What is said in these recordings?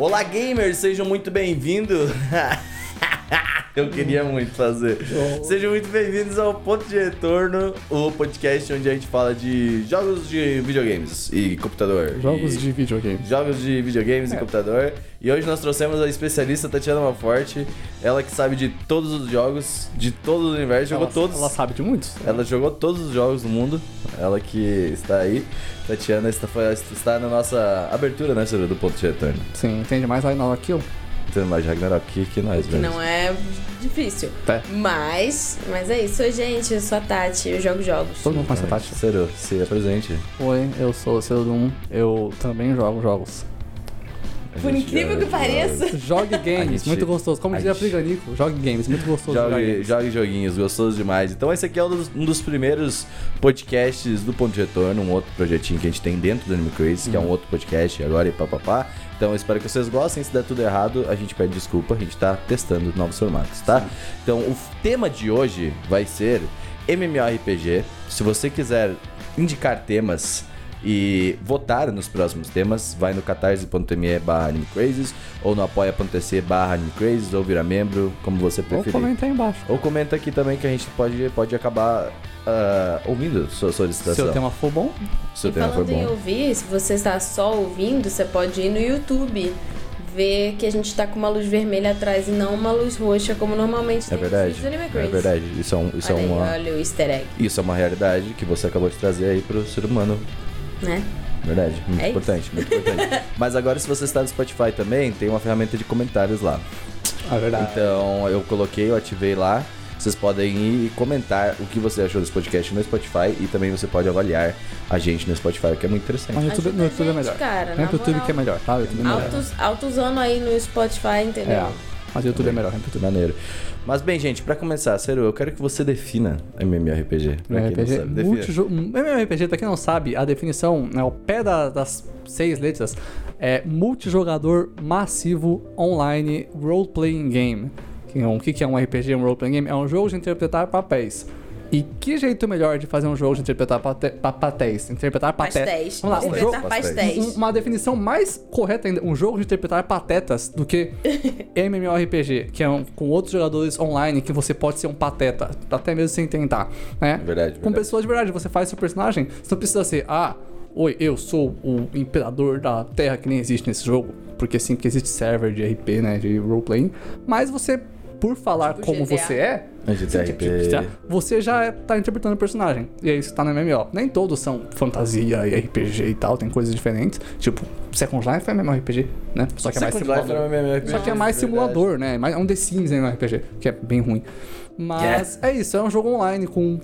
Olá, gamers, sejam muito bem-vindos. Eu queria muito fazer. Sejam muito bem-vindos ao Ponto de Retorno, o podcast onde a gente fala de jogos de videogames e computador. Jogos E- de videogame. Jogos de videogames e computador. E hoje nós trouxemos a especialista Tatiana Malforte, ela que sabe de todos os jogos, de todo o universo, jogou ela, todos. Ela sabe de muitos. Ela jogou todos os jogos do mundo. Ela que está aí. Tatiana está, está na nossa abertura, né, do ponto de retorno. Sim, entende mais aí na Kill? Tem mais Ragnarok que, que nós, Que velho. não é difícil. Tá. Mas, mas é isso, Oi, gente. Eu sou a Tati, eu jogo jogos. Todo mundo conhece a Tati. Ciro, se apresente. Oi, eu sou o Celudum. Eu também jogo jogos. A Por gente incrível joga que pareça. Jogue games, gente- muito gostoso. Como a dizia gente- Priganico, jogue games, muito gostoso jogar Jogue, games. jogue joguinhos, gostoso demais. Então esse aqui é um dos, um dos primeiros podcasts do Ponto de Retorno, um outro projetinho que a gente tem dentro do Anime Crazy, que é um outro podcast agora e papapá. Então eu espero que vocês gostem. Se der tudo errado, a gente pede desculpa, a gente tá testando novos formatos, tá? Então o tema de hoje vai ser MMORPG. Se você quiser indicar temas e votar nos próximos temas, vai no catarse.me barra animecrazes ou no apoia.se barra animecrazes ou vira membro, como você Ou preferir. comenta aí embaixo. Ou comenta aqui também que a gente pode, pode acabar ah, ouvindo sua solicitação. Se o tema for bom, Se o E tema for falando em bom. ouvir, se você está só ouvindo, você pode ir no YouTube. Ver que a gente tá com uma luz vermelha atrás e não uma luz roxa, como normalmente É verdade. É verdade. Isso é, um, isso, é olha, uma, aí, olha o easter egg, isso é uma realidade que você acabou de trazer aí pro ser humano. né? Verdade. Muito É isso. importante, muito importante. Mas agora, se você está no Spotify também, tem uma ferramenta de comentários lá. é verdade. Então eu coloquei, eu ativei lá. Vocês podem ir e comentar o que você achou desse podcast no Spotify e também você pode avaliar a gente no Spotify, que é muito interessante. Mas no YouTube, no YouTube é gente, melhor. cara, pro YouTube moral. que é melhor, tá? O YouTube é melhor. Altos, altos anos aí no Spotify, entendeu? É, mas o YouTube é melhor, vem pro YouTube. Maneiro. Mas bem, gente, pra começar, Cero, eu quero que você defina MMORPG. Pra quem não RPG, sabe, defina. multijo- MMORPG, pra quem não sabe, a definição, né, o pé da- das seis letras, é multijogador massivo online role-playing game. Que é um- O que é um RPG, um role-playing game? É um jogo de interpretar papéis. E que jeito melhor de fazer um jogo de interpretar papéis? Interpretar. Pastéis. Vamos lá, um jogo, pastéis. um- uma definição mais correta ainda, um jogo de interpretar patetas do que MMORPG, que é um, com outros jogadores online que você pode ser um pateta, até mesmo sem tentar, né? Verdade, Com verdade. pessoas de verdade, você faz seu personagem, você não precisa ser, ah, oi, eu sou o imperador da terra que nem existe nesse jogo, porque sim que existe server de RP, né, de roleplaying, mas você, por falar Tipo como GTA. você é, A GTA Tipo, tá? Você já é- tá interpretando o personagem. E é isso que tá no MMO. Nem todos são fantasia e RPG e tal, tem coisas diferentes. Tipo, Second Life é MMORPG, né? Só que é mais Second Life simulador. era um MMORPG. Só que é mais verdade. simulador, né? Mais- É um The Sims MMORPG, que é bem ruim. Mas é isso, é um jogo online com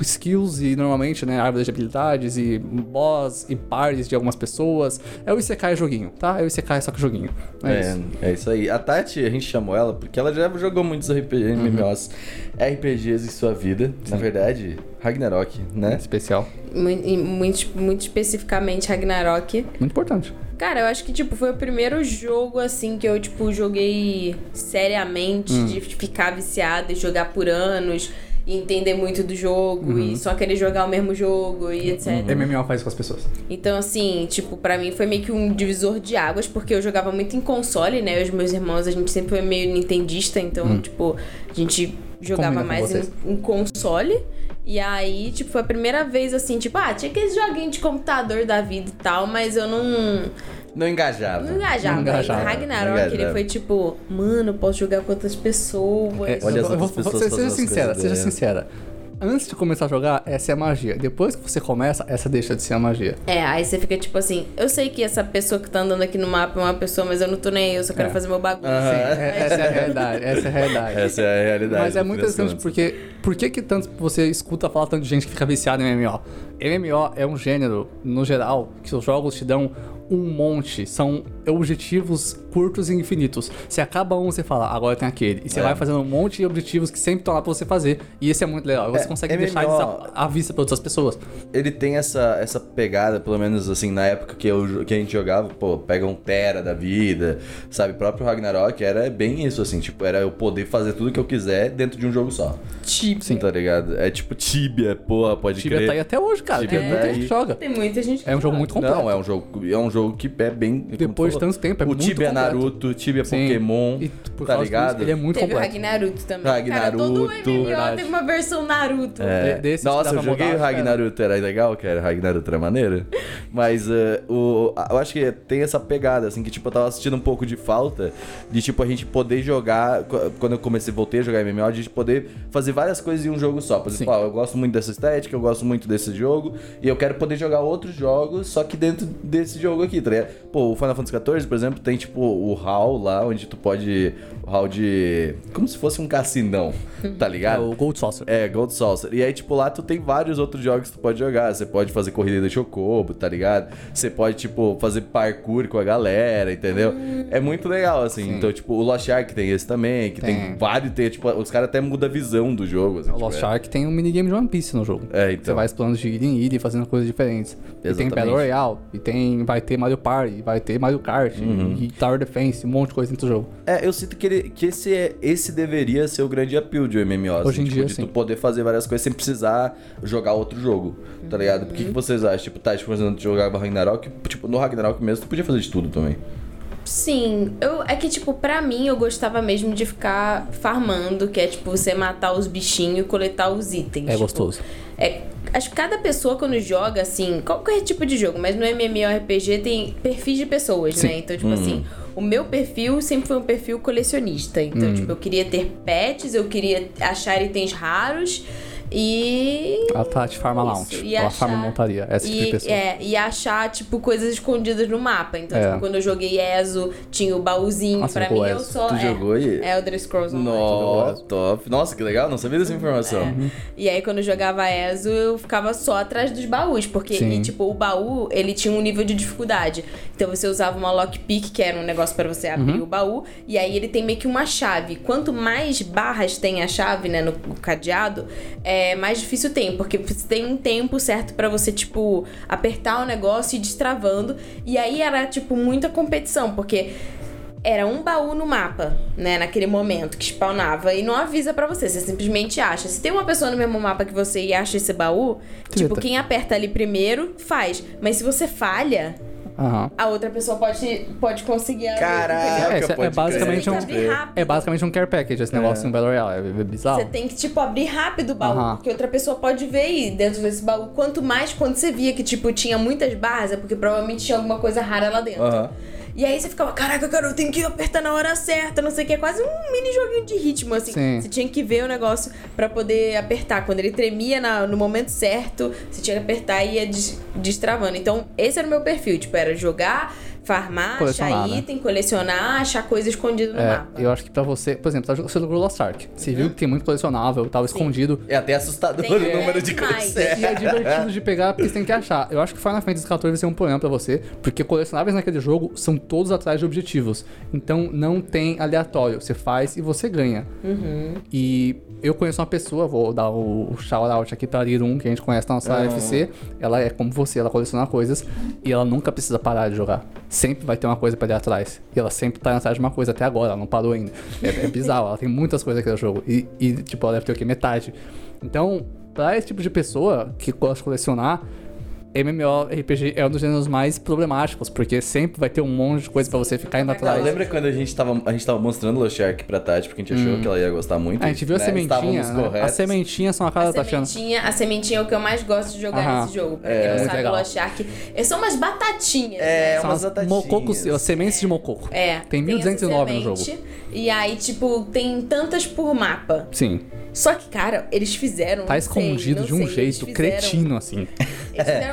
skills e normalmente, né, árvores de habilidades e boss e pares de algumas pessoas. É o Isekai joguinho, tá? É o Isekai só que joguinho. É, isso. É, é isso aí. A Tati, a gente chamou ela porque ela já jogou muitos RPG, Uhum. MMOs, RPGs em sua vida. Na verdade, Ragnarok, né? Especial. Muito, muito, muito especificamente Ragnarok. Muito importante. Cara, eu acho que, tipo, foi o primeiro jogo, assim, que eu, tipo, joguei seriamente, Hum. de ficar viciada e jogar por anos, e entender muito do jogo, Uhum. e só querer jogar o mesmo jogo, e etc. MMO faz com as pessoas. Então, assim, tipo, pra mim foi meio que um divisor de águas, porque eu jogava muito em console, né? Eu e os meus irmãos, a gente sempre foi meio nintendista, então, tipo, a gente jogava. Combina mais em, em console. E aí, tipo, foi a primeira vez, assim, tipo, ah, tinha aqueles joguinhos de computador da vida e tal, mas eu não, Não engajava. não engajava. Não engajava. Ragnarok, Não engajava. ele foi tipo, mano, posso jogar com outras pessoas. É, Olha as outras pessoas seja as sincera, seja dela. sincera. Antes de começar a jogar, essa é a magia. Depois que você começa, essa deixa de ser a magia. É, aí você fica tipo assim, eu sei que essa pessoa que tá andando aqui no mapa é uma pessoa, mas eu não tô nem aí, eu só quero É. fazer meu bagulho. Sim, é- essa é a realidade, essa é a realidade. Essa é a realidade. Mas é no muito interessante porque por que que tanto você escuta falar tanto de gente que fica viciada em MMO? MMO é um gênero, no geral, que os jogos te dão um monte, são objetivos curtos e infinitos. Se acaba um, você fala, agora tem aquele. E você É. vai fazendo um monte de objetivos que sempre estão lá pra você fazer. E esse é muito legal. Você É, consegue MMO deixar isso à vista pra outras pessoas. Ele tem essa, essa pegada, pelo menos assim, na época que, eu, que a gente jogava, pô, pega um Tera da vida, sabe? O próprio Ragnarok era bem isso, assim, tipo, era eu poder fazer tudo que eu quiser dentro de um jogo só. Tipo, Sim. Tá ligado? É tipo Tibia, porra, pode Tibia crer. tá aí até hoje, cara. Tibia Tem tá muita aí. gente que joga. tem muita gente que É um jogo muito completo. Não, é um jogo, é um jogo que é bem. Depois depois de tanto tempo, é o muito Tibia completo. Naruto, Tibia Sim. Pokémon, E por tá causa disso, ligado? ele é muito Teve o completo. Ragnaruto também. Cara, Ragnaruto, todo MMO verdade. teve uma versão Naruto. É. De- desses Nossa, eu joguei o Ragnaruto, era legal, cara. O Ragnaruto era maneiro. Mas eh, o, eu acho que tem essa pegada, assim, que tipo, eu tava assistindo um pouco de falta de, tipo, a gente poder jogar. qu- Quando eu comecei, voltei a jogar MMO, a gente poder fazer várias coisas em um jogo só. Por exemplo, ó, eu gosto muito dessa estética, eu gosto muito desse jogo, e eu quero poder jogar outros jogos, só que dentro desse jogo aqui, tá ligado? Pô, o Final Fantasy XIV, por exemplo, tem, tipo, o hall lá, onde tu pode. O hall de. Como se fosse um cassinão, tá É ligado? o Gold Saucer. É, Gold Saucer. E aí, tipo, lá tu tem vários outros jogos que tu pode jogar. Você pode fazer corrida de chocobo, tá ligado? Você pode, tipo, fazer parkour com a galera, entendeu? É muito legal, assim. Sim. Então, tipo, o Lost Ark tem esse também, que tem, Tem. vários, tem, tipo, os caras até mudam a visão do jogo. Assim, O tipo, Lost é. Ark tem um minigame de One Piece no jogo. É, Você então. vai explorando de ilha em ilha e fazendo coisas diferentes. E tem Exatamente. Battle Royale, e tem, vai ter Mario Party, vai ter Mario Kart, Uhum. e Tower Defense, um monte de coisa dentro do jogo. É, eu sinto que, ele, que esse, é, esse deveria ser o grande appeal de um MMO. assim, Hoje em tipo, dia, de sim. tu poder fazer várias coisas sem precisar jogar outro jogo, tá ligado? Por que, que vocês acham? Tipo, tá, tipo, por exemplo, tu jogava Ragnarok, tipo, no Ragnarok mesmo, tu podia fazer de tudo também. Sim, eu, é que, tipo, pra mim eu gostava mesmo de ficar farmando, que é tipo você matar os bichinhos e coletar os itens. É tipo, gostoso. É, acho que cada pessoa quando joga, assim, qualquer tipo de jogo, mas no MMORPG tem perfis de pessoas, Sim. né? Então, tipo assim, o meu perfil sempre foi um perfil colecionista. Então, tipo, eu queria ter pets, eu queria achar itens raros e. A Tati Farma Isso, Lounge. e Ela achar- farma montaria. Essa tipo de E, pessoa. é, e achar, tipo, coisas escondidas no mapa. Então, É. tipo, quando eu joguei ESO, tinha o baúzinho. Nossa, pra mim, eu só. Tu é, jogou aí? Elder Scrolls Online. Nossa, top. Nossa, que legal, não sabia dessa informação. É. E aí, quando eu jogava ESO, eu ficava só atrás dos baús. Porque, e, tipo, o baú, ele tinha um nível de dificuldade. Então, você usava uma lockpick, que era um negócio pra você abrir Uhum. o baú. E aí, ele tem meio que uma chave. Quanto mais barras tem a chave, né, no, no cadeado, é, mais difícil tem. Porque você tem um tempo certo pra você, tipo, apertar o negócio e ir destravando. E aí, era, tipo, muita competição. Porque... Era um baú no mapa, né, naquele momento que spawnava e não avisa pra você, você simplesmente acha. Se tem uma pessoa no mesmo mapa que você e acha esse baú, tipo, quem aperta ali primeiro faz. Mas se você falha, Aham. a outra pessoa pode, pode conseguir abrir, Caraca, É, isso é pode basicamente crer. um. Você tem que abrir rápido. É basicamente um care package esse negócio em Battle Royale. É bizarro. Você tem que, tipo, abrir rápido o baú, Aham. porque outra pessoa pode ver aí dentro desse baú. Quanto mais, quando você via que, tipo, tinha muitas barras, é porque provavelmente tinha alguma coisa rara lá dentro. Aham. E aí você ficava, caraca, cara, eu tenho que apertar na hora certa, não sei o que. É quase um mini joguinho de ritmo, assim. Sim. Você tinha que ver o negócio pra poder apertar. Quando ele tremia na- no momento certo, você tinha que apertar e ia des- destravando. Então, esse era o meu perfil. Tipo, era jogar, farmar, Colecionar, achar né? item, colecionar, achar coisa escondida no É, mapa. eu acho que pra você, por exemplo, tá jogando- você jogou Lost Ark. Você viu que tem muito colecionável, tava escondido. É até assustador Tem- o número é de coisas. E é divertido de pegar porque você tem que achar. Eu acho que Final Fantasy XIV vai ser um problema pra você, porque colecionáveis naquele jogo são todos atrás de objetivos. Então não tem aleatório. Você faz e você ganha. E eu conheço uma pessoa, vou dar o shout-out aqui pra Irun, que a gente conhece na nossa Ah. AFC. Ela é como você, ela coleciona coisas e ela nunca precisa parar de jogar. Sempre vai ter uma coisa pra ir atrás. E ela sempre tá atrás de uma coisa até agora, ela não parou ainda. É, é bizarro, ela tem muitas coisas aqui no jogo. E, e, tipo, ela deve ter o quê? Metade. Então, pra esse tipo de pessoa que gosta de colecionar, MMORPG é um dos gêneros mais problemáticos, porque sempre vai ter um monte de coisa pra você ficar indo atrás. Não, lembra quando a gente tava, a gente tava mostrando Lost Ark pra Tati, porque a gente achou que ela ia gostar muito? Hum. A gente viu a né? sementinha. Estávamos né? As sementinhas são a cara A da Tatiana. sementinha, a sementinha é o que eu mais gosto de jogar Aham. nesse jogo. Pra É. quem não Muito sabe, legal. Lost Ark. é- São umas batatinhas. É, né? São umas as batatinhas. mococos, sementes de mococo. É. Tem 1209 no jogo. E aí, tipo, tem tantas por mapa. Sim. Só que, cara, eles fizeram. Tá sei, escondido não de um sei, jeito fizeram- cretino, assim.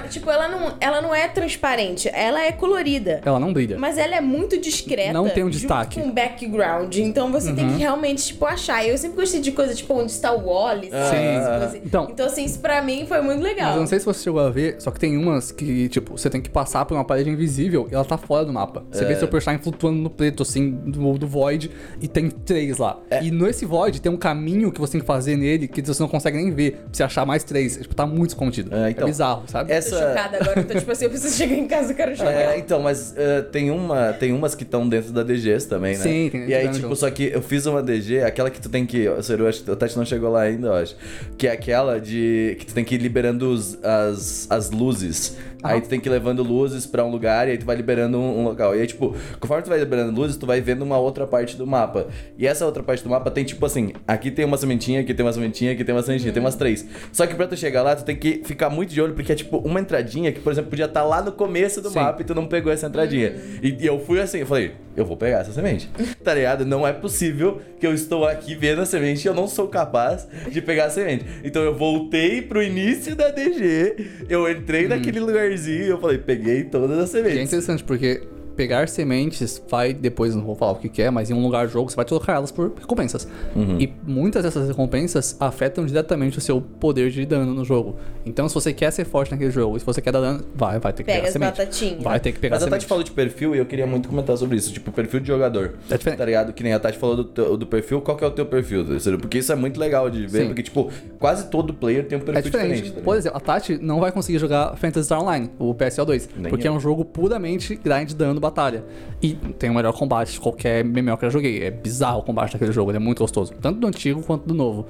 tipo, ela não, ela não é transparente, ela é colorida. Ela não brilha. Mas ela é muito discreta. Não tem um destaque. Com background. Então você tem que realmente, tipo, achar. Eu sempre gostei de coisa, tipo, onde está o Wally, sabe? Sim. Essas coisas. Então- então, assim, isso pra mim foi muito legal. Mas eu não sei se você chegou a ver, só que tem umas que, tipo, você tem que passar por uma parede invisível e ela tá fora do mapa. Você É. vê seu personagem flutuando no preto, assim, do, do Void, e tem três lá. É. E nesse Void tem um caminho que você tem que fazer nele que você não consegue nem ver, pra você achar mais três. Tipo, tá muito escondido. É, É, então, bizarro. sabe? Tô Essa... chocada agora. Eu tô tipo assim, eu preciso chegar em casa, eu quero jogar. É, então, mas eh, tem, uma, tem umas que estão dentro da DGs também, né? Sim, tem E aí, tipo, só que eu fiz uma DG, aquela que tu tem que. O Seru, acho que o Tati não chegou lá ainda, eu acho. Que é aquela de. que tu tem que ir liberando os- as, as luzes. Aí tu tem que ir levando luzes pra um lugar e aí tu vai liberando um, um local. E aí, tipo, conforme tu vai liberando luzes, tu vai vendo uma outra parte do mapa. E essa outra parte do mapa tem, tipo assim, aqui tem uma sementinha, aqui tem uma sementinha, aqui tem uma sementinha, tem umas três. Só que pra tu chegar lá, tu tem que ficar muito de olho, porque é tipo uma entradinha que, por exemplo, podia estar lá no começo do Sim. mapa e tu não pegou essa entradinha. E, e eu fui assim, eu falei, eu vou pegar essa semente. Tá ligado? Não é possível que eu estou aqui vendo a semente e eu não sou capaz de pegar a semente. Então eu voltei pro início da DG, eu entrei naquele lugarzinho e eu falei, peguei todas as E é sementes. interessante porque pegar sementes vai depois, não vou falar o que, que é, mas em um lugar do jogo você vai trocar elas por recompensas. Uhum. E muitas dessas recompensas afetam diretamente o seu poder de dano no jogo. Então, se você quer ser forte naquele jogo, se você quer dar dano, vai, vai ter que Pega pegar as semente. batatinhas. Vai ter que pegar Mas a semente. Tati falou de perfil e eu queria muito comentar sobre isso. Tipo, perfil de jogador. É diferente. Tá ligado? Que nem a Tati falou do, teu- do perfil. Qual que é o teu perfil, Terceiro? Porque isso é muito legal de ver. Sim. Porque, tipo, quase todo player tem um perfil É diferente. diferente. tá Por exemplo, a Tati não vai conseguir jogar Phantasy Star Online, o PSO2, Nem porque eu. é um jogo puramente grind dano batalha. E tem o melhor combate de qualquer MMO que eu já joguei. É bizarro o combate daquele jogo, ele é muito gostoso. Tanto do antigo quanto do novo.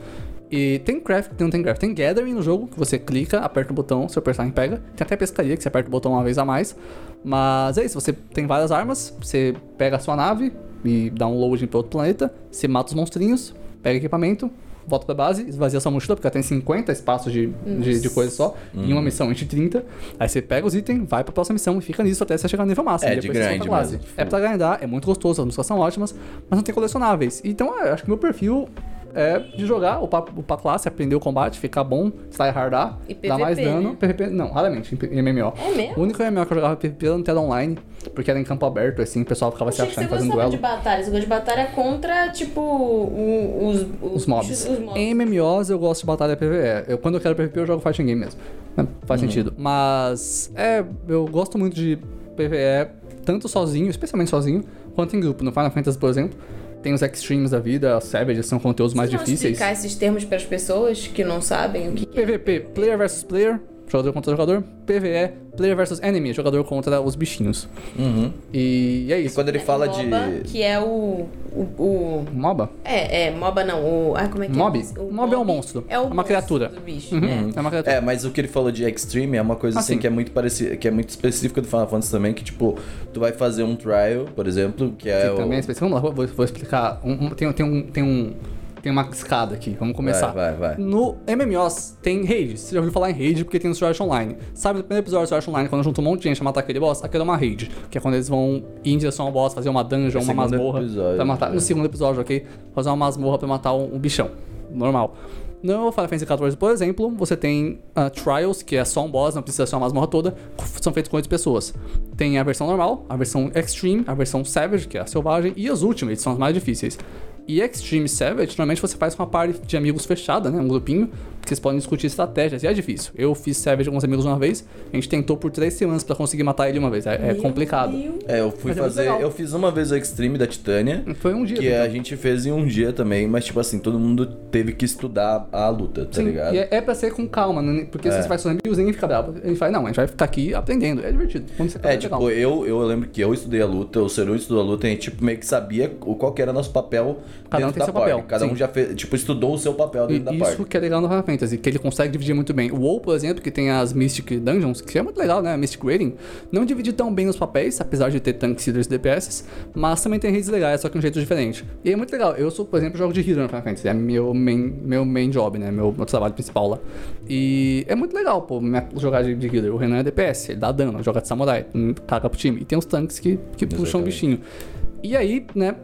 E tem craft, não tem craft. Tem gathering no jogo, que você clica, aperta o botão, seu personagem pega. Tem até pescaria, que você aperta o botão uma vez a mais. Mas é isso, você tem várias armas, você pega a sua nave e dá um loading para outro planeta, você mata os monstrinhos, pega equipamento, volta pra base, esvazia sua mochila, porque ela tem 50 espaços de, de, de coisa só, em uma missão enche 30. Aí você pega os itens, vai pra próxima missão e fica nisso até você chegar no nível máximo. É, e de depois você grind volta pra base. mesmo. É pra grindar, é muito gostoso, as músicas são ótimas, mas não tem colecionáveis. Então eu acho que meu perfil é de jogar o pra, classe, aprender o combate, ficar bom, tryhardar, E dar mais PVP, dano. né? PVP, não, raramente, em MMO. É mesmo? O único MMO que eu jogava PVP era no Tela Online, porque era em campo aberto, assim, o pessoal ficava se achando você fazendo duelo. de batalha. Você gosta de batalha contra, tipo, o- os, Os mobs. Os mobs. Em MMOs eu gosto de batalha PvE. Eu, quando eu quero PvP eu jogo fighting game mesmo. né? Faz Uhum. sentido. Mas é, eu gosto muito de PvE, tanto sozinho, especialmente sozinho, quanto em grupo. No Final Fantasy, por exemplo, tem os extremes da vida, os Savages são conteúdos mais Vocês vão difíceis. explicar esses termos para as pessoas que não sabem o que, que é? PVP, player versus player, jogador contra jogador. PvE, player versus enemy, jogador contra os bichinhos. Uhum. E é E isso. quando ele fala de. MOBA, que é o, o, o- MOBA? É, é, MOBA não. O, ah, como é que Mob? é? O Mob é um monstro. É, o É uma monstro criatura. do bicho. Uhum, É. É uma criatura. É, mas o que ele falou de extreme é uma coisa Ah, assim sim. que é muito parecida, que é muito específica do Final Fantasy também, que tipo, tu vai fazer um trial, por exemplo, que é que o... também é específico. Vamos lá, vou, vou explicar. Um- um- tem, tem um, tem um. Tem uma escada aqui, vamos começar. Vai, vai, vai. No MMOs tem raid. Você já ouviu falar em raid porque tem no Sword Online. Sabe, no primeiro episódio do Sword Online, quando junta um monte de gente pra matar aquele boss, aquilo é uma raid. Que é quando eles vão ir em direção ao boss, fazer uma dungeon, É uma masmorra. episódio, pra matar. é. No segundo episódio, ok? Fazer uma masmorra pra matar um, um bichão. Normal. No Final Fantasy XIV, por exemplo, você tem ah, Trials, que é só um boss, não precisa ser uma masmorra toda, são feitos com 8 pessoas. Tem a versão normal, a versão Extreme, a versão Savage, que é a selvagem, e as Ultimates, são as mais difíceis. E Extreme Savage, normalmente você faz uma party de amigos fechada, né? Um grupinho, que vocês podem discutir estratégias. E é difícil. Eu fiz Savage com uns amigos uma vez, a gente tentou por 3 semanas pra conseguir matar ele uma vez. É, é complicado. Deus. É, eu fui Mas é fazer, legal. eu fiz uma vez o extreme da Titânia, Foi um dia. que então. a gente fez em um dia também, mas tipo assim, todo mundo teve que estudar a luta, tá Sim, ligado? E é, é pra ser com calma, né? porque se É. você faz com os amigos, ninguém fica bravo. Ele fala, não, a gente vai ficar aqui aprendendo. É divertido. Quando você tá É, legal. tipo, eu, eu lembro que eu estudei a luta, o Seru estudou a luta, e a gente tipo, meio que sabia o, qual que era nosso papel Cada um dentro tem da seu party. papel, Cada um sim. já fez, tipo, estudou o seu papel dentro da E party. isso que é legal no Final Fantasy, que ele consegue dividir muito bem. O WoW, por exemplo, que tem as Mystic Dungeons, que é muito legal, né? A Mystic Rating, não divide tão bem os papéis, apesar de ter tanques, healers e DPS, mas também tem redes legais, só que de um jeito diferente. E é muito legal. Eu sou, por exemplo, jogo de healer no Final Fantasy, é meu main, meu main job, né? Meu, meu trabalho principal lá. E é muito legal, pô, jogar de, de healer. O Renan é DPS, ele dá dano, joga de samurai, caga pro time. E tem os tanques que, que puxam o bichinho. E aí, né,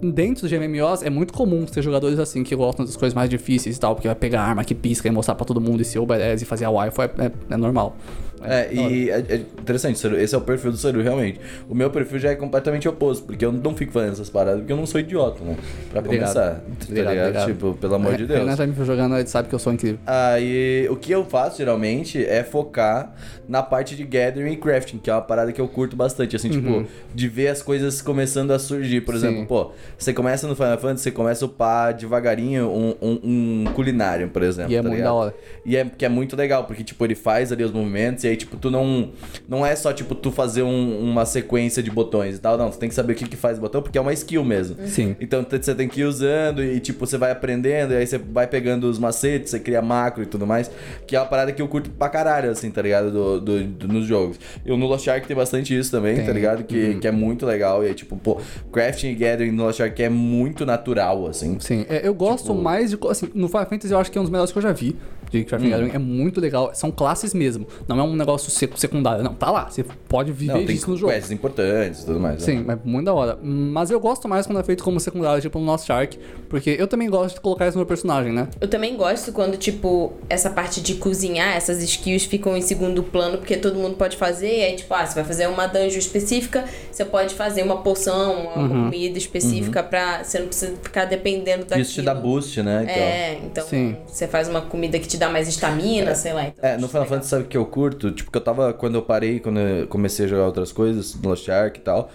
dentro de MMOs é muito comum ter jogadores assim que gostam das coisas mais difíceis e tal, porque vai pegar arma que pisca e mostrar pra todo mundo e se obedece e fazer a wife é, é, é normal. É, e é, é interessante, Saru, esse é o perfil do Saru, realmente. O meu perfil já é completamente oposto, porque eu não fico fazendo essas paradas, porque eu não sou idiota, né? Pra Obrigado. começar. tá Obrigado, ligado? obrigado. Tipo, pelo amor de Deus. Renan já me viu jogando, ele sabe que eu sou incrível. Aí, o que eu faço geralmente é focar na parte de gathering e crafting, que é uma parada que eu curto bastante, assim, tipo, de ver as coisas começando a surgir. Por Uhum. Sim. exemplo, pô, você começa no Final Fantasy, você começa a upar devagarinho um, um, um culinário, por exemplo. E é tá muito ligado? da hora. E é que é muito legal, porque, tipo, ele faz ali os movimentos e aí, tipo, tu não. Não é só, tipo, tu fazer um- uma sequência de botões e tal, não. Tu tem que saber o que, que faz o botão, porque é uma skill mesmo. Sim. Então você tem que ir usando e, tipo, você vai aprendendo, e aí você vai pegando os macetes, você cria macro e tudo mais. Que é uma parada que eu curto pra caralho, assim, tá ligado? Do, do- do- nos jogos. Eu no Lost Ark tem bastante isso também, Tem. tá ligado? Que, que é muito legal. E aí, tipo, pô, crafting e gathering no Lost Ark é muito natural, assim. Sim, é, eu gosto Tipo- mais de. Assim, no Final Fantasy eu acho que é um dos melhores que eu já vi. De Crafting Hum. Gathering. É muito legal. São classes mesmo. Não é um negócio sec- secundário. Não, tá lá. Você pode viver Não, tem disso no jogo. quests importantes e tudo mais. né? Sim, é muito da hora. Mas eu gosto mais quando é feito como secundário, tipo no Lost Ark, porque eu também gosto de colocar isso no meu personagem, né? Eu também gosto quando, tipo, essa parte de cozinhar, essas skills ficam em segundo plano, porque todo mundo pode fazer. E aí, tipo, ah, você vai fazer uma dungeon específica, você pode fazer uma poção, uma Uhum. comida específica pra. Você não precisa ficar dependendo daquilo. Isso te dá boost, né? Então. É, então Sim. você faz uma comida que te dá mais estamina, sei lá. Então, É, no Final. Fantasy sabe o que eu curto? Tipo, que eu tava, quando eu parei, quando eu comecei a jogar outras coisas, Lost Ark e tal,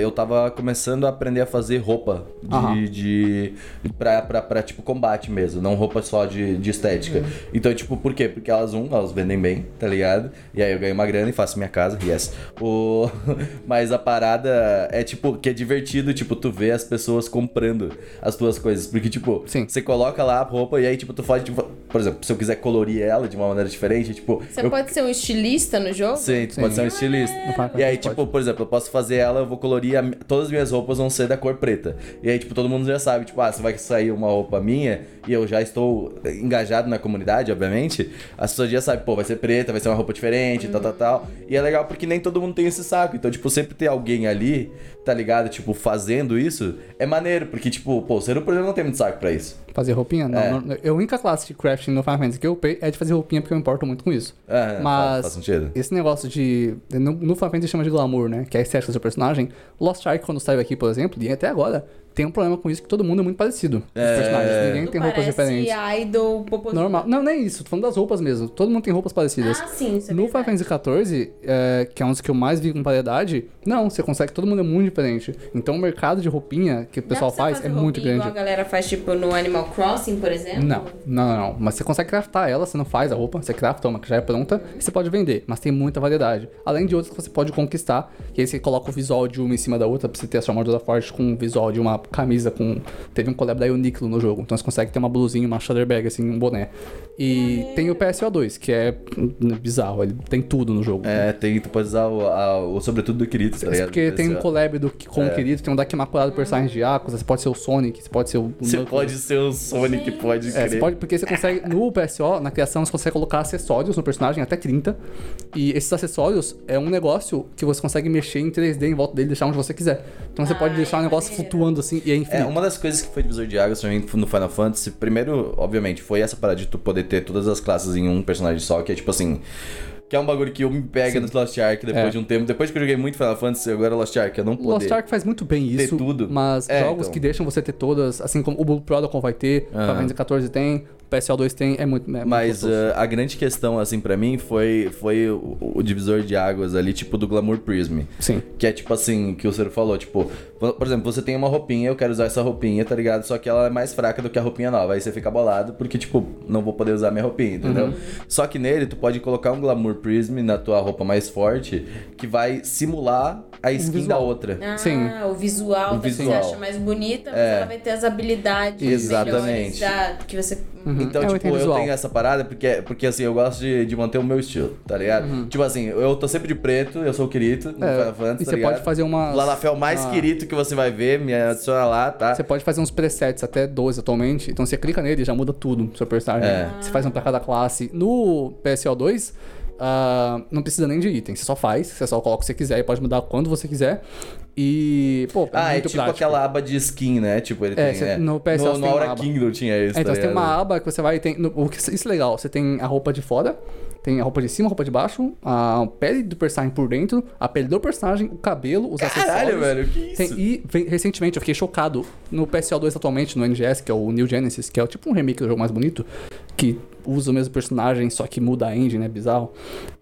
eu tava começando a aprender a fazer roupa de, Aham. de pra, pra, pra, tipo, combate mesmo, não roupa só de, de estética. Então, tipo, por quê? Porque elas, um, elas vendem bem, tá ligado? E aí eu ganho uma grana e faço minha casa, yes. O... Mas a parada é, tipo, que é divertido, tipo, tu ver as pessoas comprando as tuas coisas. Porque, tipo, Sim. você coloca lá a roupa e aí, tipo, tu pode, tipo, por exemplo, se eu quiser colorir ela de uma maneira diferente, tipo. Você eu... pode ser um estilista no jogo? Sim, tu Sim. pode ser um estilista. Final E aí, tipo, por exemplo, eu posso fazer ela, eu vou colorir, a todas as minhas roupas vão ser da cor preta. E aí, tipo, todo mundo já sabe, tipo, ah, se vai sair uma roupa minha e eu já estou engajado na comunidade, obviamente, as pessoas já sabem, pô, vai ser preta, vai ser uma roupa diferente, tal, tal, tal. E é legal porque nem todo mundo tem esse saco. Então, tipo, sempre ter alguém ali, tá ligado? Tipo, fazendo isso, é maneiro, porque, tipo, pô, o ser exemplo, não tem muito saco pra isso. Fazer roupinha? Não, É. não, eu- a única classe de crafting no Final Fantasy que eu upei é de fazer roupinha porque eu me importo muito com isso. Faz- Mas faz sentido. esse negócio de. No, no Final Fantasy chama de glamour, né? Que é a estética do seu personagem. Lost Ark, quando saiu aqui, por exemplo, e até agora, tem um problema com isso que todo mundo é muito parecido. Os É. personagens. Ninguém tem roupas diferentes. idol popozuda. Normal. Não, nem isso. Tô falando das roupas mesmo. Todo mundo tem roupas parecidas. Ah, sim, isso é no verdade. Final Fantasy XIV, é, que é um dos que eu mais vi com variedade, não, você consegue, todo mundo é muito diferente. Então o mercado de roupinha que o pessoal faz é muito grande. Igual a galera faz, tipo, no Animal Crossing, por exemplo? Não, não, não, não. Mas você consegue craftar ela, você não faz a roupa, você crafta uma que já é pronta e você pode vender. Mas tem muita variedade. Além de outras que você pode conquistar. E aí você coloca o visual de uma em cima da outra pra você ter a sua armadura forte com o visual de uma camisa com. Teve um collab da Uniqlo no jogo. Então você consegue ter uma blusinha, uma shoulder bag, assim, um boné. E tem o PSO2, que é bizarro. Ele tem tudo no jogo. É, tem, tu pode usar o, a- o sobretudo do Kirito, tá ligado? Porque tem um Esse- collab do, com o querido, tem um deck imaculado por personagens de Yakuza, você pode ser o Sonic, você pode ser o. o Você pode ser o Sonic, pode É, crer. você pode, porque você consegue, no PSO, na criação, você consegue colocar acessórios no personagem, até 30. E esses acessórios é um negócio que você consegue mexer em 3D em volta dele, deixar onde você quiser. Então você pode Ai, deixar um negócio maneiro. flutuando assim e é É, infinito. uma das coisas que foi divisor de águas mim no Final Fantasy, primeiro, obviamente, foi essa parada de tu poder ter todas as classes em um personagem só, que é tipo assim. Que é um bagulho que eu me pega no Lost Ark depois É. de um tempo. Depois que eu joguei muito Final Fantasy, agora Lost Ark, eu não poder. Lost Ark faz muito bem ter isso, tudo. mas É, jogos então. que deixam você ter todas, assim como o Blue Protocol vai ter, o Final Aham. Fantasy 14 tem, PSO2 tem, é muito, é muito Mas uh, a grande questão, assim, pra mim, foi, foi o, o divisor de águas ali, tipo, do Glamour Prism. Sim. Que é tipo assim, que o Ciro falou, tipo, por por exemplo, você tem uma roupinha, eu quero usar essa roupinha, tá ligado? Só que ela é mais fraca do que a roupinha nova. Aí você fica bolado, porque, tipo, não vou poder usar minha roupinha, entendeu? Uhum. Só que nele, tu pode colocar um Glamour Prism na tua roupa mais forte, que vai simular a skin da outra. Ah, Sim. o visual O que visual. você acha mais bonita, mas É. ela vai ter as habilidades Exatamente. da, que você... Uhum. Então, É, tipo, eu visual. tenho essa parada porque, porque assim, eu gosto de, de manter o meu estilo, tá ligado? Uhum. Tipo assim, eu tô sempre de preto, eu sou o Kirito no É, Final Fantasy, e tá você ligado? pode fazer uma. Lalafel mais Ah. Kirito que você vai ver, me adiciona lá, tá? Você pode fazer uns presets, até 12 atualmente. Então você clica nele e já muda tudo no seu personagem. É. Você faz um pra cada classe. No PSO2, ah, não precisa nem de item. Você só faz, você só coloca o que você quiser e pode mudar quando você quiser. E, pô, Ah, é tipo prático. aquela aba de skin, né? Tipo, ele É, tem. cê- é. no PS no, no Aura. Kingdom tinha isso. É, então tá você tem uma aba que você vai. Tem, no- o que, isso é legal. Você tem a roupa de fora, tem a roupa de cima, a roupa de baixo, a pele do personagem por dentro, a pele do personagem, o cabelo, os Caralho, acessórios. velho, que isso? Tem- e vem- recentemente eu fiquei chocado no PSO2 atualmente, no NGS, que é o New Genesis, que é tipo um remake do jogo mais bonito, que usa o mesmo personagem, só que muda a engine, é bizarro.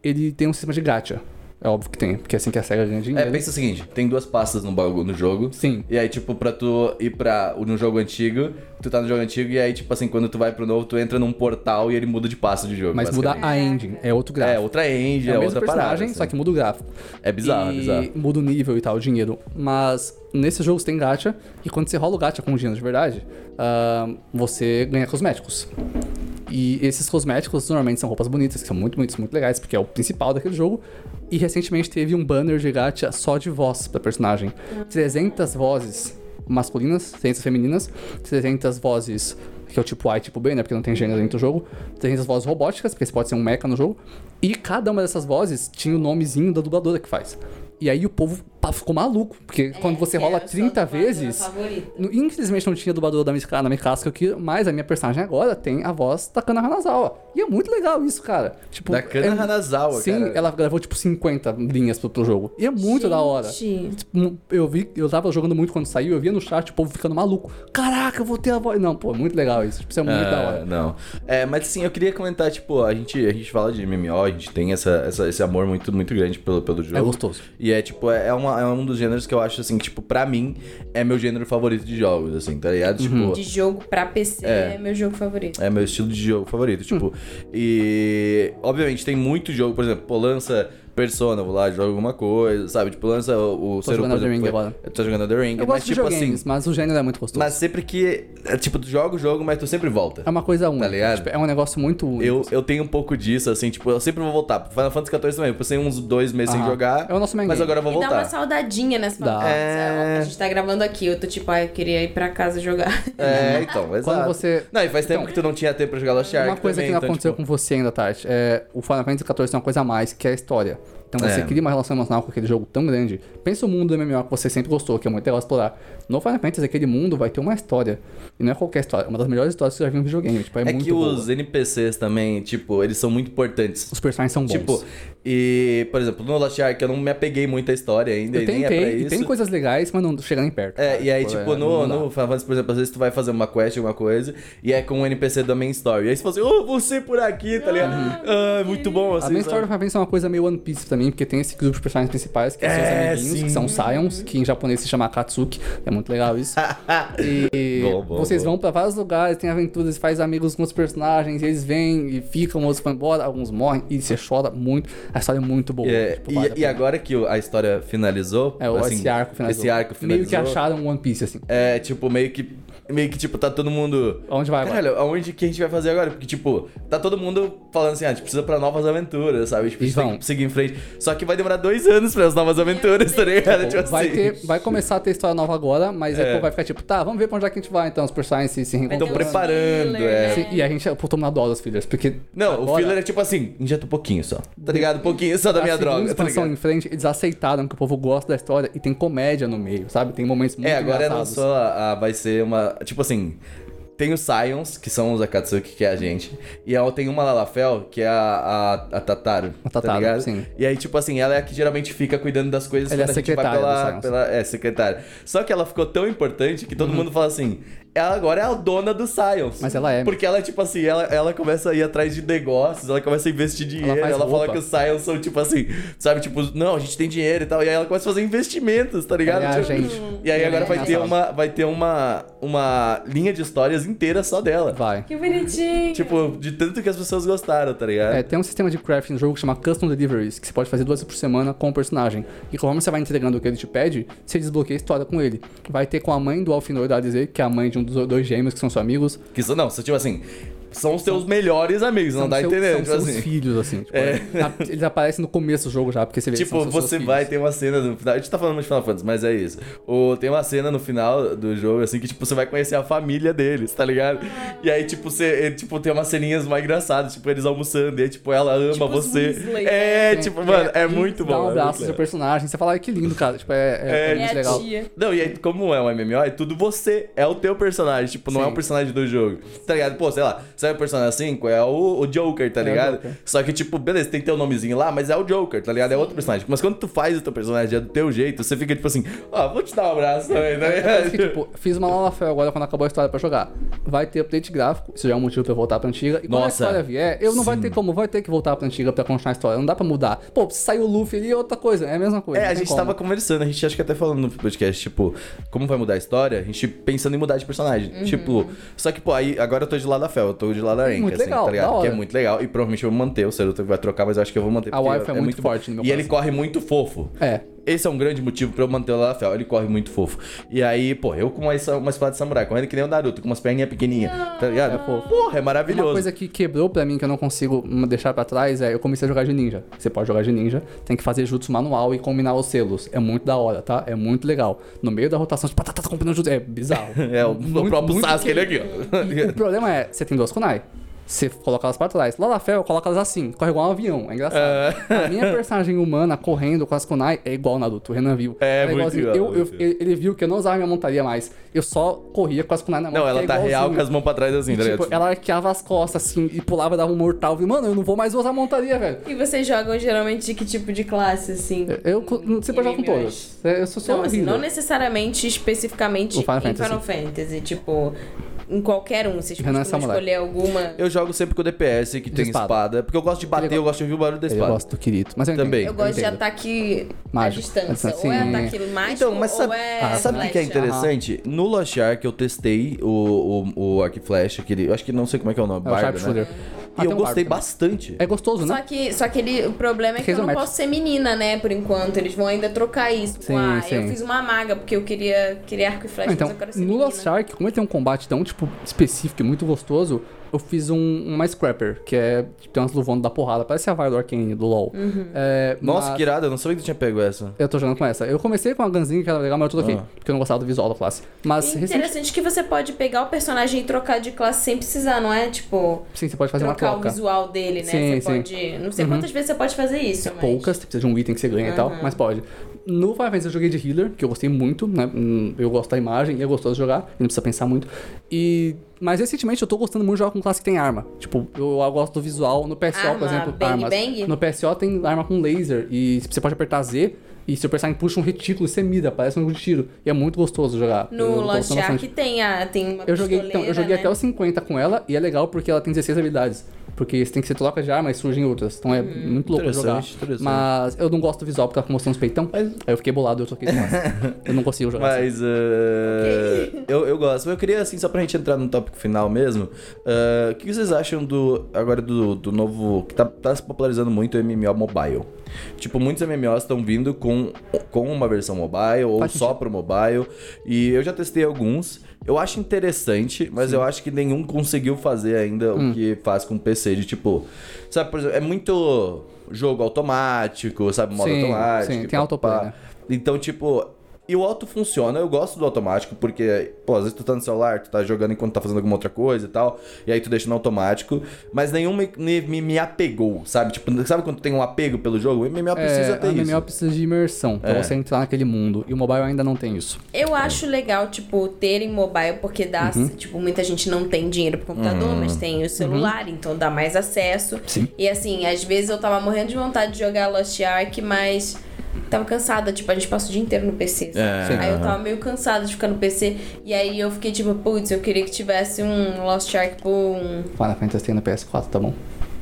Ele tem um sistema de gacha. É óbvio que tem, porque é assim que a SEGA ganha É, dinheiro. pensa o seguinte, tem duas pastas no bagulho no jogo. Sim. E aí, tipo, pra tu ir pra, no jogo antigo, tu tá no jogo antigo, e aí, tipo assim, quando tu vai pro novo, tu entra num portal e ele muda de pasta de jogo. Mas muda a engine, é outro gráfico. É, outra engine, É é, o outra parada. só assim. que muda o gráfico. É bizarro, é e bizarro. muda o nível e tal, o dinheiro. Mas nesse jogo você tem gacha, e quando você rola o gacha com dinheiro de verdade, ah, você ganha cosméticos. E esses cosméticos normalmente são roupas bonitas, que são muito, muito, muito legais, porque é o principal daquele jogo. E recentemente teve um banner de gacha só de voz pra personagem. 300 vozes masculinas, 300 femininas, 300 vozes que é o tipo A e tipo B, né? Porque não tem gênero dentro do jogo. 300 vozes robóticas, porque você pode ser um mecha no jogo. E cada uma dessas vozes tinha o nomezinho da dubladora que faz. E aí o povo ficou maluco, porque quando você É, rola eu sou a 30 dubladora vezes. no- Infelizmente não tinha dublador da Mikasa na Mikasa queria, mas a minha personagem agora tem a voz da Kana Hanazawa. E é muito legal isso, cara. Tipo, Da Kana é- Hanazawa, Sim, cara. ela gravou tipo 50 linhas pro, pro jogo. E é muito da hora. Gente. Tipo, Eu vi, eu tava jogando muito quando saiu, eu via no chat o povo ficando maluco. Caraca, eu vou ter a voz. Não, pô, muito legal isso. Tipo, isso é muito Ah, da hora. Não. É, mas assim, eu queria comentar, tipo, a gente, a gente fala de MMO, a gente tem essa, essa- esse amor muito, muito grande pelo, pelo jogo. É gostoso. E é, tipo, é, uma- é um dos gêneros que eu acho, assim, tipo, pra mim, é meu gênero favorito de jogos, assim, tá ligado? Tipo, De jogo pra PC É. é, meu jogo favorito. é meu estilo de jogo favorito, tipo. E obviamente tem muito jogo, por exemplo, pô, lança Persona, vou lá, jogo alguma coisa, sabe? Tipo, lança o, o Tô jogando exemplo, Ring agora. Eu tô jogando The Ring, Eu mas gosto de tipo videogames, assim. mas o gênero é muito gostoso. Mas sempre que. É, tipo, tu joga o jogo, mas tu sempre volta. É uma coisa única. ligado? tipo, é um negócio muito único. Eu, eu tenho um pouco disso, assim, tipo, eu sempre vou voltar. Pro Final Fantasy XIV também, eu passei uns dois meses sem jogar. É o nosso main Mas game. agora eu vou E dá uma voltar. saudadinha nessa Dá. É. A gente tá gravando aqui, eu tô tipo, ah, eu queria ir pra casa jogar. É, então, exato. Quando você- Não, e faz tempo Então, que tu não tinha tempo pra jogar Lost Ark Uma coisa também, que não então, aconteceu tipo, com você ainda, Tati, é o Final Fantasy XIV tem uma coisa a mais, que é a história. Então você É. cria uma relação emocional com aquele jogo tão grande. Pensa o mundo do MMO que você sempre gostou, que é muito legal explorar. No Final Fantasy, aquele mundo vai ter uma história. E não é qualquer história, é uma das melhores histórias que você já viu em videogame. Tipo, é, É que boa. os NPCs também, tipo, eles são muito importantes. Os personagens são bons. Tipo, e, por exemplo, no Lost Ark eu não me apeguei muito à história ainda, eu e nem é tentei, e isso. tem coisas legais, mas não chega nem perto. É, cara. e aí, Tipo, tipo, é, no, no Final Fantasy, por exemplo, às vezes tu vai fazer uma quest, alguma coisa, e é com um NPC da main story. E aí você fala assim, ô, você por aqui, tá ligado? Ah, muito bom, assim, A sabe? história do Final Fantasy é uma coisa meio One Piece também, porque tem esse grupo de personagens principais, que são os É, amiguinhos, sim. que são Scions, que em japonês se chama Akatsuki, é muito legal isso. e Bom, bom, vocês bom. vão pra vários lugares, tem aventuras, faz amigos com os personagens, eles vêm e ficam, outros vão embora, alguns morrem, e você chora muito. A história é muito boa. É, tipo, e, e agora que a história finalizou, É, assim, esse arco finalizou. esse arco Meio que finalizou, acharam One Piece, assim. É, tipo, meio que. Meio que, tipo, tá todo mundo. Onde vai agora? Caralho, aonde que a gente vai fazer agora? Porque, tipo, tá todo mundo falando assim, ah, a gente precisa pra novas aventuras, sabe? Tipo, a gente tem vão. que seguir em frente. Só que vai demorar dois anos pras novas aventuras, tá ligado? Tipo vai, assim. ter, vai começar a ter história nova agora, mas É. depois vai ficar tipo, tá, vamos ver pra onde é que a gente vai então, os personagens se, se Estão reencontrando. preparando, filler, é. né? Sim, E a gente, pô, todo mundo adora os fillers, porque. Não, o agora- filler é tipo assim, injeta um pouquinho só. Tá ligado? Um pouquinho só da a minha segunda droga, tá expansão ligado? em frente, eles aceitaram que o povo gosta da história e tem comédia no meio, sabe? Tem momentos muito É, agora não engraçados. só a, a- vai ser uma. Tipo assim. Tem os Scions, que são os Akatsuki, que é a gente. E ela tem uma Lalafel, que é a, a, a Tataru. A tá Tataru, ligado? sim. E aí, tipo assim, ela é a que geralmente fica cuidando das coisas Ela é quando a gente vai pela, pela. É, secretária. Só que ela ficou tão importante que Uhum. todo mundo fala assim. Ela agora é a dona dos Scions. Mas ela é. Porque ela, tipo assim, ela, ela começa a ir atrás de negócios, ela começa a investir dinheiro, ela, faz fala que os Scions são, tipo assim, sabe, tipo, não, a gente tem dinheiro e tal. E aí ela começa a fazer investimentos, tá ligado? Ela é Tipo, gente. E aí Ela agora é vai ter, uma, vai ter uma, uma linha de histórias inteira só dela. Vai. Que bonitinho. Tipo, de tanto que as pessoas gostaram, tá ligado? É, tem um sistema de crafting no jogo que chama Custom Deliveries, que você pode fazer duas vezes por semana com o personagem. E conforme você vai entregando o que ele te pede, você desbloqueia a história com ele. Vai ter com a mãe do Alfinor da ADZ, que é a mãe de um dois gêmeos que são seus amigos. Que isso, não, só tipo assim, são os teus melhores amigos, não São dá seu- entendendo? São Tipo seus assim. filhos, assim. Tipo, É. na- eles aparecem no começo do jogo já, porque você vê que Tipo, são seus você filhos. vai, tem uma cena no final. A gente tá falando de Final Fantasy, mas é isso. O, tem uma cena no final do jogo, assim, que, tipo, você vai conhecer a família deles, tá ligado? E aí, tipo, você, é, tipo, tem umas ceninhas mais engraçadas, tipo, eles almoçando, e aí, tipo, ela ama Tipo você. Weasley, é, Sim, tipo, mano, é e muito bom. Dá um é abraço pro seu personagem. Você fala, ai, que lindo, cara. Tipo, é, é, É, é É muito legal. tia. Não, e aí, como é um MMO, é tudo você. É o teu personagem. Tipo, não é Sim. um personagem do jogo. Tá ligado? Pô, sei lá, sabe o personagem 5? É o, o Joker, tá É ligado? Joker. Só que, tipo, beleza, tem teu nomezinho lá, mas é o Joker, tá ligado? É outro personagem. Mas quando tu faz o teu personagem é do teu jeito, você fica, tipo assim, ó, vou te dar um abraço também, tá É ligado? que, tipo, fiz uma nova fé agora quando acabou a história pra jogar. Vai ter update gráfico, isso já é um motivo pra eu voltar pra antiga. E quando Nossa, a história vier, eu não vai sim. ter como, vai ter que voltar pra antiga pra continuar a história. Não dá pra mudar. Pô, saiu o Luffy ali é outra coisa, é a mesma coisa. É, a gente como. tava conversando, a gente acho que até falando no podcast, tipo, como vai mudar a história, a gente pensando em mudar de personagem. Uhum. Tipo, só que, pô, aí agora eu tô de lado da Fel, eu tô de lado da Enka, Muito assim, legal, tá ligado? da Que é muito legal. E provavelmente eu vou manter, o Ceruto vai trocar, mas eu acho que eu vou manter. A wife é muito forte no meu E ele corre muito fofo. É. Esse é um grande motivo pra eu manter o Lalafel. Ele corre muito fofo. E aí, pô, eu com uma, uma espada de samurai, correndo que nem o Naruto, com umas perninhas pequenininhas, tá ligado? É fofo. Porra, é Uma maravilhoso. coisa que quebrou pra mim, que eu não consigo deixar pra trás, é eu comecei a jogar de ninja. Você pode jogar de ninja, tem que fazer jutsu manual e combinar os selos. É muito da hora, tá? É muito legal. No meio da rotação, tipo, tá, tá, tá combinando jutsu. É bizarro. É, o, o Muito- próprio muito Sasuke, ele aqui, ó. E o problema é, você tem duas kunai. Você coloca elas pra trás. Lalafel, coloca elas assim, corre igual um avião. É engraçado. A minha personagem humana correndo com as kunai é igual o Naruto, o Renan viu. É, Ela muito igual, Eu, eu- ele viu que eu não usava minha montaria mais. Eu só corria com as kunai na mão. Não, ela é tá real com as mãos pra trás assim, E, tá tipo, ela arqueava as costas assim e pulava, dava um mortal. Eu falei, Mano, eu não vou mais usar montaria, velho. E vocês jogam geralmente de que tipo de classe, assim? Eu, você pode jogar com todas. Eu sou só Não, assim, não necessariamente especificamente O Final em Fantasy. Final Fantasy. Tipo, em qualquer um. Vocês Renan é costumam samurai. escolher alguma. Eu jogo sempre com o DPS, que tem espada. espada. Porque eu gosto de bater, Ele eu gosto de ouvir o barulho da Eu espada. gosto do Kirito. Mas eu. Também. Eu gosto de entendo. ataque à Mágico. distância. Assim, ou é sim. ataque mágico, Então, mas sabe, ou é Ah, sabe o que, que é interessante? No Lost Ark eu testei o, o, o Arc Flash, aquele. Eu acho que não sei como é que é o nome, É o Bardo, né? E eu um gostei bastante. É gostoso, Só né? que, só que ele, o problema é que eu não posso ser menina, né, por enquanto. Eles vão ainda trocar isso. Sim, ah, sim. eu fiz uma maga, porque eu queria, queria arco e flecha, Ah, então, mas eu quero ser no menina. Lost Ark, como ele tem um combate tão, tipo, específico e muito gostoso, eu fiz um, uma Scrapper, que é, tipo, tem umas luvonas da porrada, parece a Vai do Arcane, do LoL. Uhum. É, Nossa, mas que irado, eu não sabia que tu tinha pego essa. Eu tô jogando com essa. Eu comecei com a Gunzinha, que era legal, mas eu troquei, Ah. porque eu não gostava do visual da classe. Mas, recente... interessante que você pode pegar o personagem e trocar de classe sem precisar, não é? Tipo, sim, você pode fazer uma trocar o troca. visual dele, né? Sim, você sim. pode. Não sei quantas vezes você pode fazer isso, mas. Poucas, precisa de um item que você ganha e tal, Uhum. mas pode. No Final Fantasy eu joguei de healer, que eu gostei muito, né? Hum, Eu gosto da imagem e é gostoso de jogar, não precisa pensar muito. E... Mas recentemente eu tô gostando muito de jogar com classe que tem arma. Tipo, eu, eu gosto do visual. No PSO, Arma, por exemplo, bang, armas. bang? No PSO tem arma com laser e você pode apertar Z e seu personagem puxa um retículo e você mira, parece um jogo de tiro. E é muito gostoso jogar. No Eu gostando Ark tem, a, tem uma Eu joguei, então, eu joguei né? até os 50 com ela e é legal porque ela tem 16 habilidades. Porque você tem que ser troca de arma e surgem outras. Então é muito louco jogar. Interessante. Mas eu não gosto do visual porque fica mostrando os peitão. Mas- Aí eu fiquei bolado e eu troquei eu não consigo jogar assim. Mas uh, eu, eu gosto. Mas eu queria, assim, só pra gente entrar no tópico final mesmo. uh, o que vocês acham do agora do, do novo. que tá, tá se popularizando muito o MMO mobile? Tipo, muitos MMOs estão vindo com, com uma versão mobile ou Faz só pro mobile. E eu já testei alguns. Eu acho interessante, mas eu acho que nenhum conseguiu fazer ainda Hum. o que faz com o PC. De tipo, sabe, por exemplo, é muito jogo automático, sabe? Modo Sim, automático. sim, tem autoplay, né? Então, tipo, e o auto funciona, eu gosto do automático, porque, pô, às vezes tu tá no celular, tu tá jogando enquanto tá fazendo alguma outra coisa e tal, e aí tu deixa no automático, mas nenhum me, me, me- apegou, sabe? Tipo, sabe quando tu tem um apego pelo jogo? O MMO precisa é, ter isso. MMO precisa de imersão pra É. você entrar naquele mundo. E o mobile ainda não tem isso. Eu acho legal, tipo, terem mobile, porque dá, Uhum. tipo, muita gente não tem dinheiro pro computador, mas tem o celular, então dá mais acesso. Uhum. Sim. E assim, às vezes eu tava morrendo de vontade de jogar Lost Ark, mas tava cansada, tipo, a gente passa o dia inteiro no PC. sabe? É. Aí eu tava meio cansada de ficar no PC. E aí eu fiquei tipo, putz, eu queria que tivesse um Lost Ark por um. Final Fantasy tem no PS4, tá bom?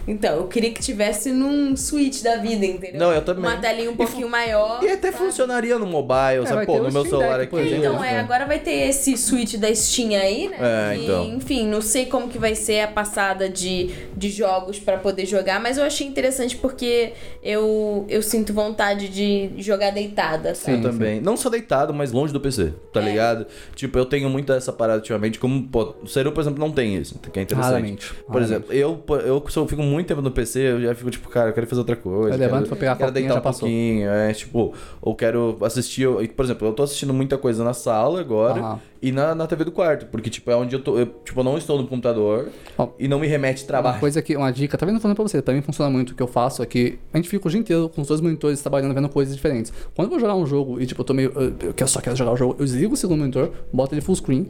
Então, eu queria que tivesse num Switch da vida, entendeu? Não, eu também. Uma telinha um E pouquinho maior. E até sabe? funcionaria no mobile, É, sabe? Pô, no meu celular aqui. exemplo. Então, é, agora vai ter esse Switch da Steam aí, né? É, E, então. Enfim, não sei como que vai ser a passada de, de jogos pra poder jogar, mas eu achei interessante porque eu, eu sinto vontade de jogar deitada, sabe? Eu também. Não só deitado, mas longe do PC, tá É. ligado? Tipo, eu tenho muito essa parada ultimamente, como, pô, o Seru, por exemplo, não tem isso, que é interessante. Raramente, Por raramente. exemplo, eu, eu fico muito tempo no PC, eu já fico tipo, cara, eu quero fazer outra coisa. Eu levanto quero, pra pegar a quero deitar já um passou. pouquinho, é, tipo, ou quero assistir, eu- por exemplo, eu tô assistindo muita coisa na sala agora Aham. E na, na TV do quarto, porque, tipo, é onde eu tô, eu, tipo, eu não estou no computador Ó, e não me remete Uma trabalho. coisa que, uma dica, tá vendo falando pra você, pra mim funciona muito, o que eu faço é que a gente fica o dia inteiro com os dois monitores trabalhando, vendo coisas diferentes. Quando eu vou jogar um jogo e, tipo, eu tô meio. Eu, eu só quero jogar o jogo, eu desligo o segundo monitor, boto ele full screen.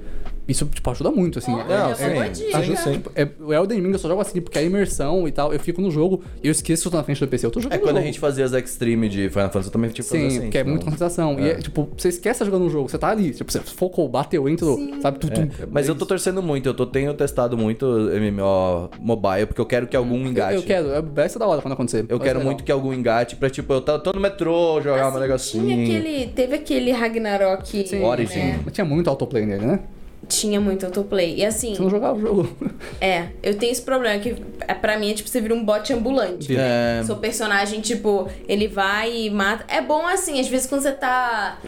Isso, tipo, ajuda muito, assim. Olha, Não, é uma boa dica. ajuda sim. Tipo, é, o Elden Ring eu só jogo assim, porque a imersão e tal, eu fico no jogo e eu esqueço que eu tô na frente do PC, eu tô jogando É quando o a jogo. gente fazia as extreme de Final Fantasy, eu também tipo, Sim, assim. porque é tipo, muita concentração. E é, tipo, você esquece tá jogando um jogo, você tá ali, tipo, você focou, bateu, entrou, sabe? Tudo, É, Mas eu tô torcendo muito, eu tô, tenho testado muito MMO mobile, porque eu quero que algum engate. Eu, eu quero, é, vai ser da hora quando acontecer. Eu quero muito que algum engate pra, tipo, eu tô, tô no metrô, jogar um Assim, negocinho. tinha aquele, teve aquele Ragnarok. Sim, Origin. né? Mas Tinha muito autoplay nele, né? Tinha muito autoplay. E assim, Você não jogava o jogo. é, eu tenho esse problema que é, pra mim é tipo, você vira um bot ambulante. Vira. né? É. Seu personagem, tipo, ele vai e mata. É bom assim, às vezes quando você tá.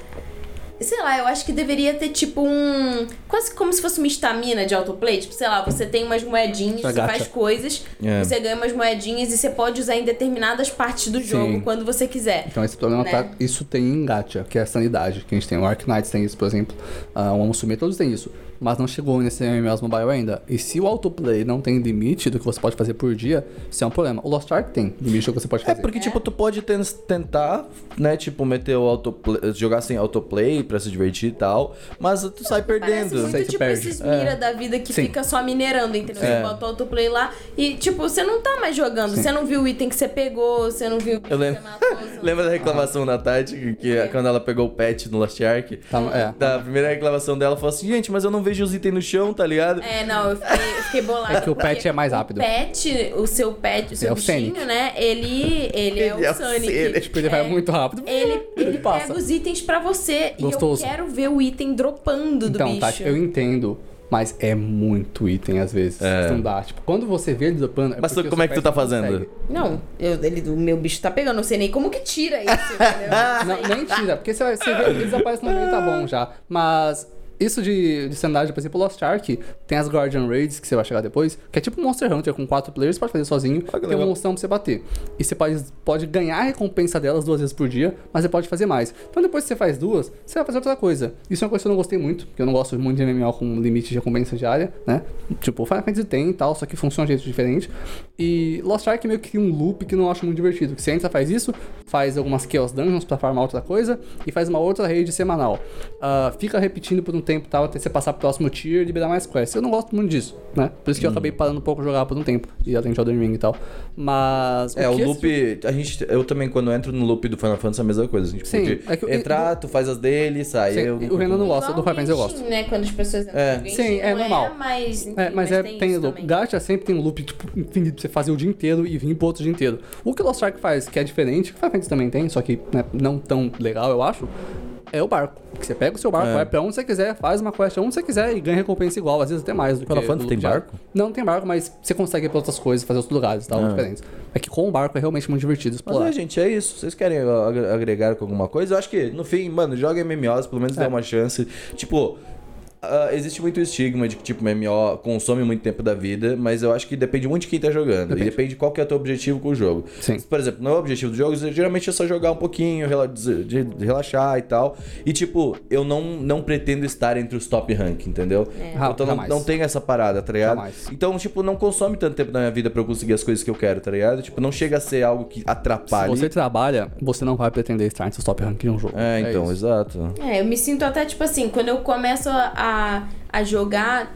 Sei lá, eu acho que deveria ter tipo um. Quase como se fosse uma estamina de autoplay. Tipo, sei lá, você tem umas moedinhas, você faz coisas, É. você ganha umas moedinhas e você pode usar em determinadas partes do jogo Sim. quando você quiser. Então esse problema Né? tá. Isso tem em gacha, que é a sanidade. Que a gente tem. O Arknights tem isso, por exemplo. Uh, o Amusume, todos têm isso. Mas não chegou nesse MMOs mobile ainda. E se o autoplay não tem limite do que você pode fazer por dia, isso é um problema. O Lost Ark tem limite do que você pode É fazer. porque, tipo, tu pode ten- tentar, né, tipo, meter o autoplay, jogar sem autoplay pra se divertir e tal, mas tu sai Parece perdendo. muito Sei, tu tipo perde. esses mira da vida que Sim. fica só minerando, entendeu? É. Você bota o autoplay lá e, tipo, você não tá mais jogando. Você não viu o item que você pegou, você não viu o bicho Eu lembro- que você matou. você Lembra da reclamação da Tati, que, que É. quando ela pegou o pet no Lost Ark? Tá, é. Da primeira reclamação dela, falou assim, gente, mas eu não vejo os itens no chão, tá ligado? É, não, eu fiquei, eu fiquei bolada. É que o pet é mais rápido. O pet, o seu pet, o seu É bichinho, né? Ele, ele, é Ele é o o Sonic. Sonic. Tipo, ele vai É, muito rápido. Ele, ele passa. pega os itens pra você. Gostoso. E eu quero ver o item dropando do Então, bicho. Tati, eu entendo. Mas é muito item às vezes. É. Não dá. Tipo, quando você vê ele dropando. É Mas como é que tu tá fazendo? consegue. Não, eu, ele, o meu bicho tá pegando, não sei nem como que tira isso, entendeu? Não, nem tira, porque você, vai- você vê, eles aparecem no meio, tá bom já. Mas isso de, de sanidade, por exemplo, Lost Ark, tem as Guardian Raids, que você vai chegar depois, que é tipo Monster Hunter com quatro players, você pode fazer sozinho, Ah, tem um monstrão pra você bater. E você pode, pode ganhar a recompensa delas duas vezes por dia, mas você pode fazer mais. Então depois que você faz duas, você vai fazer outra coisa. Isso é uma coisa que eu não gostei muito, porque eu não gosto muito de MMO com limite de recompensa diária, né? Tipo, o Final Fantasy tem e tal, só que funciona de jeito diferente. E Lost Ark meio que um loop que eu não acho muito divertido. Que você entra, faz isso, faz algumas Chaos Dungeons pra farmar outra coisa, e faz uma outra raid semanal. Ah, fica repetindo por um tempo e tal, até você passar pro próximo tier e liberar mais quests. Eu não gosto muito disso, né? Por isso que eu acabei parando um pouco de jogar por um tempo, e além de Elden Ring e tal. Mas. É, o esse loop. A gente, eu também, quando entro no loop do Final Fantasy, é a mesma coisa. Tipo, Sim, porque é que entrar, tu faz as dele, sai. Sim, eu e o Renan não gosta, do Final Fantasy eu gosto. Né? Quando as pessoas entram É. no Genshin, Sim, é não normal. mas, enfim, É, mas, é, tem, isso loop. Gacha sempre tem um loop tipo, infinito pra você fazer o dia inteiro e vir pro outro dia inteiro. O que o Lost Ark faz, que é diferente, que o Final Fantasy também tem, só que né, não tão legal, eu acho, é o barco. Que você pega o seu barco, É. vai pra onde você quiser, faz uma quest onde você quiser e ganha recompensa igual, às vezes até mais do Final que o tem diário. barco? Não tem barco, mas você consegue ir pra outras coisas, fazer outros lugares e tal, Ah. diferentes. É que com o barco é realmente muito divertido Mas explorar. é, gente, é isso. Vocês querem agre- agregar com alguma coisa? Eu acho que, no fim, mano, joga MMOs, pelo menos É. dá uma chance. Tipo. Ah, existe muito estigma de que, tipo, MMO consome muito tempo da vida, mas eu acho que depende muito de quem tá jogando. Depende. E depende qual que é o teu objetivo com o jogo. Sim. Por exemplo, no objetivo dos jogos, geralmente é só jogar um pouquinho, rela- de, de relaxar e tal. E, tipo, eu não, não pretendo estar entre os top rank, entendeu? É. Então não, não tem essa parada, tá ligado? Jamais. Então, tipo, não consome tanto tempo da minha vida pra eu conseguir as coisas que eu quero, tá ligado? Tipo, não chega a ser algo que Se atrapalhe. você trabalha, você não vai pretender estar entre os top rank de um jogo. É, então, isso. exato. É, eu me sinto até, tipo assim, quando eu começo a, a jogar,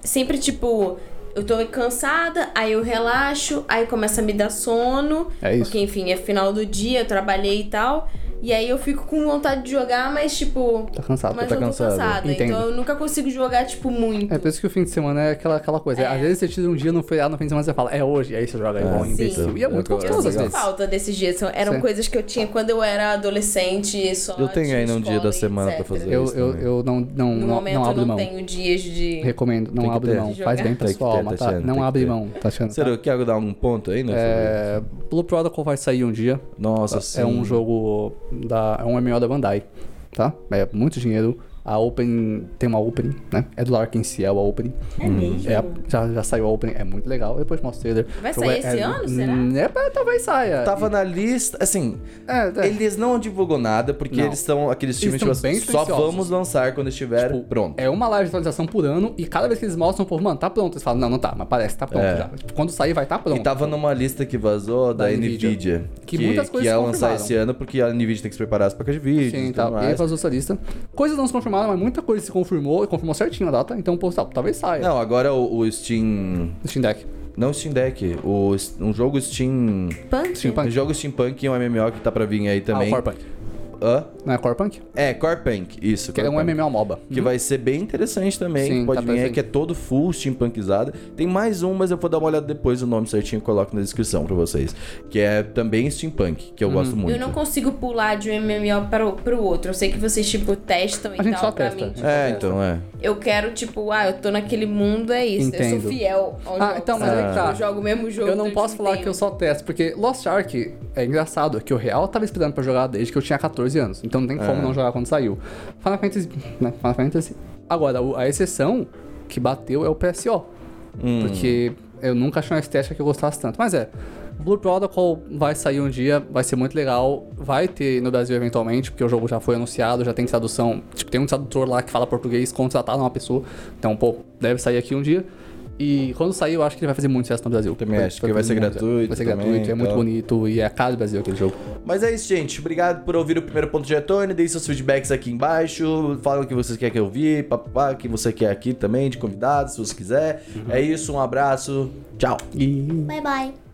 sempre, tipo, eu tô cansada, aí eu relaxo, aí começa a me dar sono. É isso. Porque, enfim, é final do dia, eu trabalhei e tal. E aí eu fico com vontade de jogar, mas tipo. Tá cansado. Mas tá eu tô cansado. cansada. Entendo. Então eu nunca consigo jogar, tipo, muito. É por isso que o fim de semana é aquela, aquela coisa. Às vezes você tira um dia no feriado, no fim de semana você fala, é hoje, aí você joga igual um sim. imbecil. E é muito Eu- Eu gostoso às sinto vezes. falta desses dias. Eram Sim. coisas que eu tinha quando eu era adolescente. Só Eu tenho ainda um dia da semana pra etc. fazer. Eu, isso eu, também. eu não, não, No não, momento não eu abro não mão. tenho dias de. Recomendo, não abre mão. Faz bem pra sua alma, tá? Não que abre mão, tá? Sério, quer dar algum ponto aí, né? É, Blue Protocol vai sair um dia. Nossa, sim. É um jogo da. É um MMO da Bandai, tá? É muito dinheiro. A Open tem uma Open, né? É do Larkin Ciel a Open. É mesmo? É a- já, já saiu a Open, é muito legal. Depois mostra o trailer. Vai O jogo sair é- esse é- ano, será? Hum, É, talvez saia. Tava na lista, assim, É, é. eles não divulgam nada, porque Não. eles estão aqueles times, tipo assim, bem só vamos lançar quando estiver Tipo, pronto. É uma live de atualização por ano e cada vez que eles mostram, povo, mano, tá pronto. Eles falam, não, não tá, mas parece que tá pronto É. já. Tipo, quando sair, vai estar tá pronto. E tava numa lista que vazou da, Da Nvidia, Nvidia. que, Que muitas coisas que ia lançar esse ano, porque a Nvidia tem que se preparar as placas de vídeo Sim, e tá. tudo E aí mais. vazou essa lista. Coisas não se confirmaram, mas muita coisa se confirmou e confirmou certinho a data. Então, pô, tá, talvez saia. Não, agora o, o Steam... Steam Deck. Não o Steam Deck, o, um jogo Steam... Punk? Steampunk. Um jogo Steampunk e um MMO que tá pra vir aí também. Ah, o Corepunk. Hã? Não é Corepunk? É, Corepunk, isso. Que é um Corepunk. MMO MOBA. Que vai ser bem interessante também. Sim, pode tá vir aí, que é todo full steampunkizado. Tem mais um, mas eu vou dar uma olhada depois, o nome certinho eu coloco na descrição pra vocês. Que é também steampunk, que eu gosto muito. Eu não consigo pular de um MMO para o, pro outro. Eu sei que vocês, tipo, testam e A gente tal só pra testa. mim. tipo, É, então, é. Eu quero, tipo, ah, eu tô naquele mundo, é isso. Eu Entendo. sou fiel ao Ah, jogo. então, mas que tá. Eu jogo o mesmo jogo. Eu não posso um falar tempo. que eu só testo, porque Lost Ark é engraçado, que o Real eu tava esperando pra jogar desde que eu tinha 14 anos. Então não tem como É. não jogar quando saiu. Final Fantasy, né? Final Fantasy. Agora, a exceção que bateu é o PSO. Hum. Porque eu nunca achei uma estética que eu gostasse tanto. Mas é, Blue Protocol vai sair um dia, vai ser muito legal. Vai ter no Brasil eventualmente, porque o jogo já foi anunciado, já tem tradução. Tipo, tem um tradutor lá que fala português contratado uma pessoa. Então, pô, deve sair aqui um dia. E quando sair, eu acho que ele vai fazer muito sucesso no Brasil. Também acho que vai ser gratuito. Vai ser também, gratuito, é muito bonito e é a cara do Brasil aquele jogo. Mas é isso, gente. Obrigado por ouvir o primeiro ponto de retorno. Deem seus feedbacks aqui embaixo. Fala o que vocês querem que eu ouvir, papapá, o que você quer aqui também, de convidados, se você quiser. É isso, um abraço. Tchau. E Bye bye.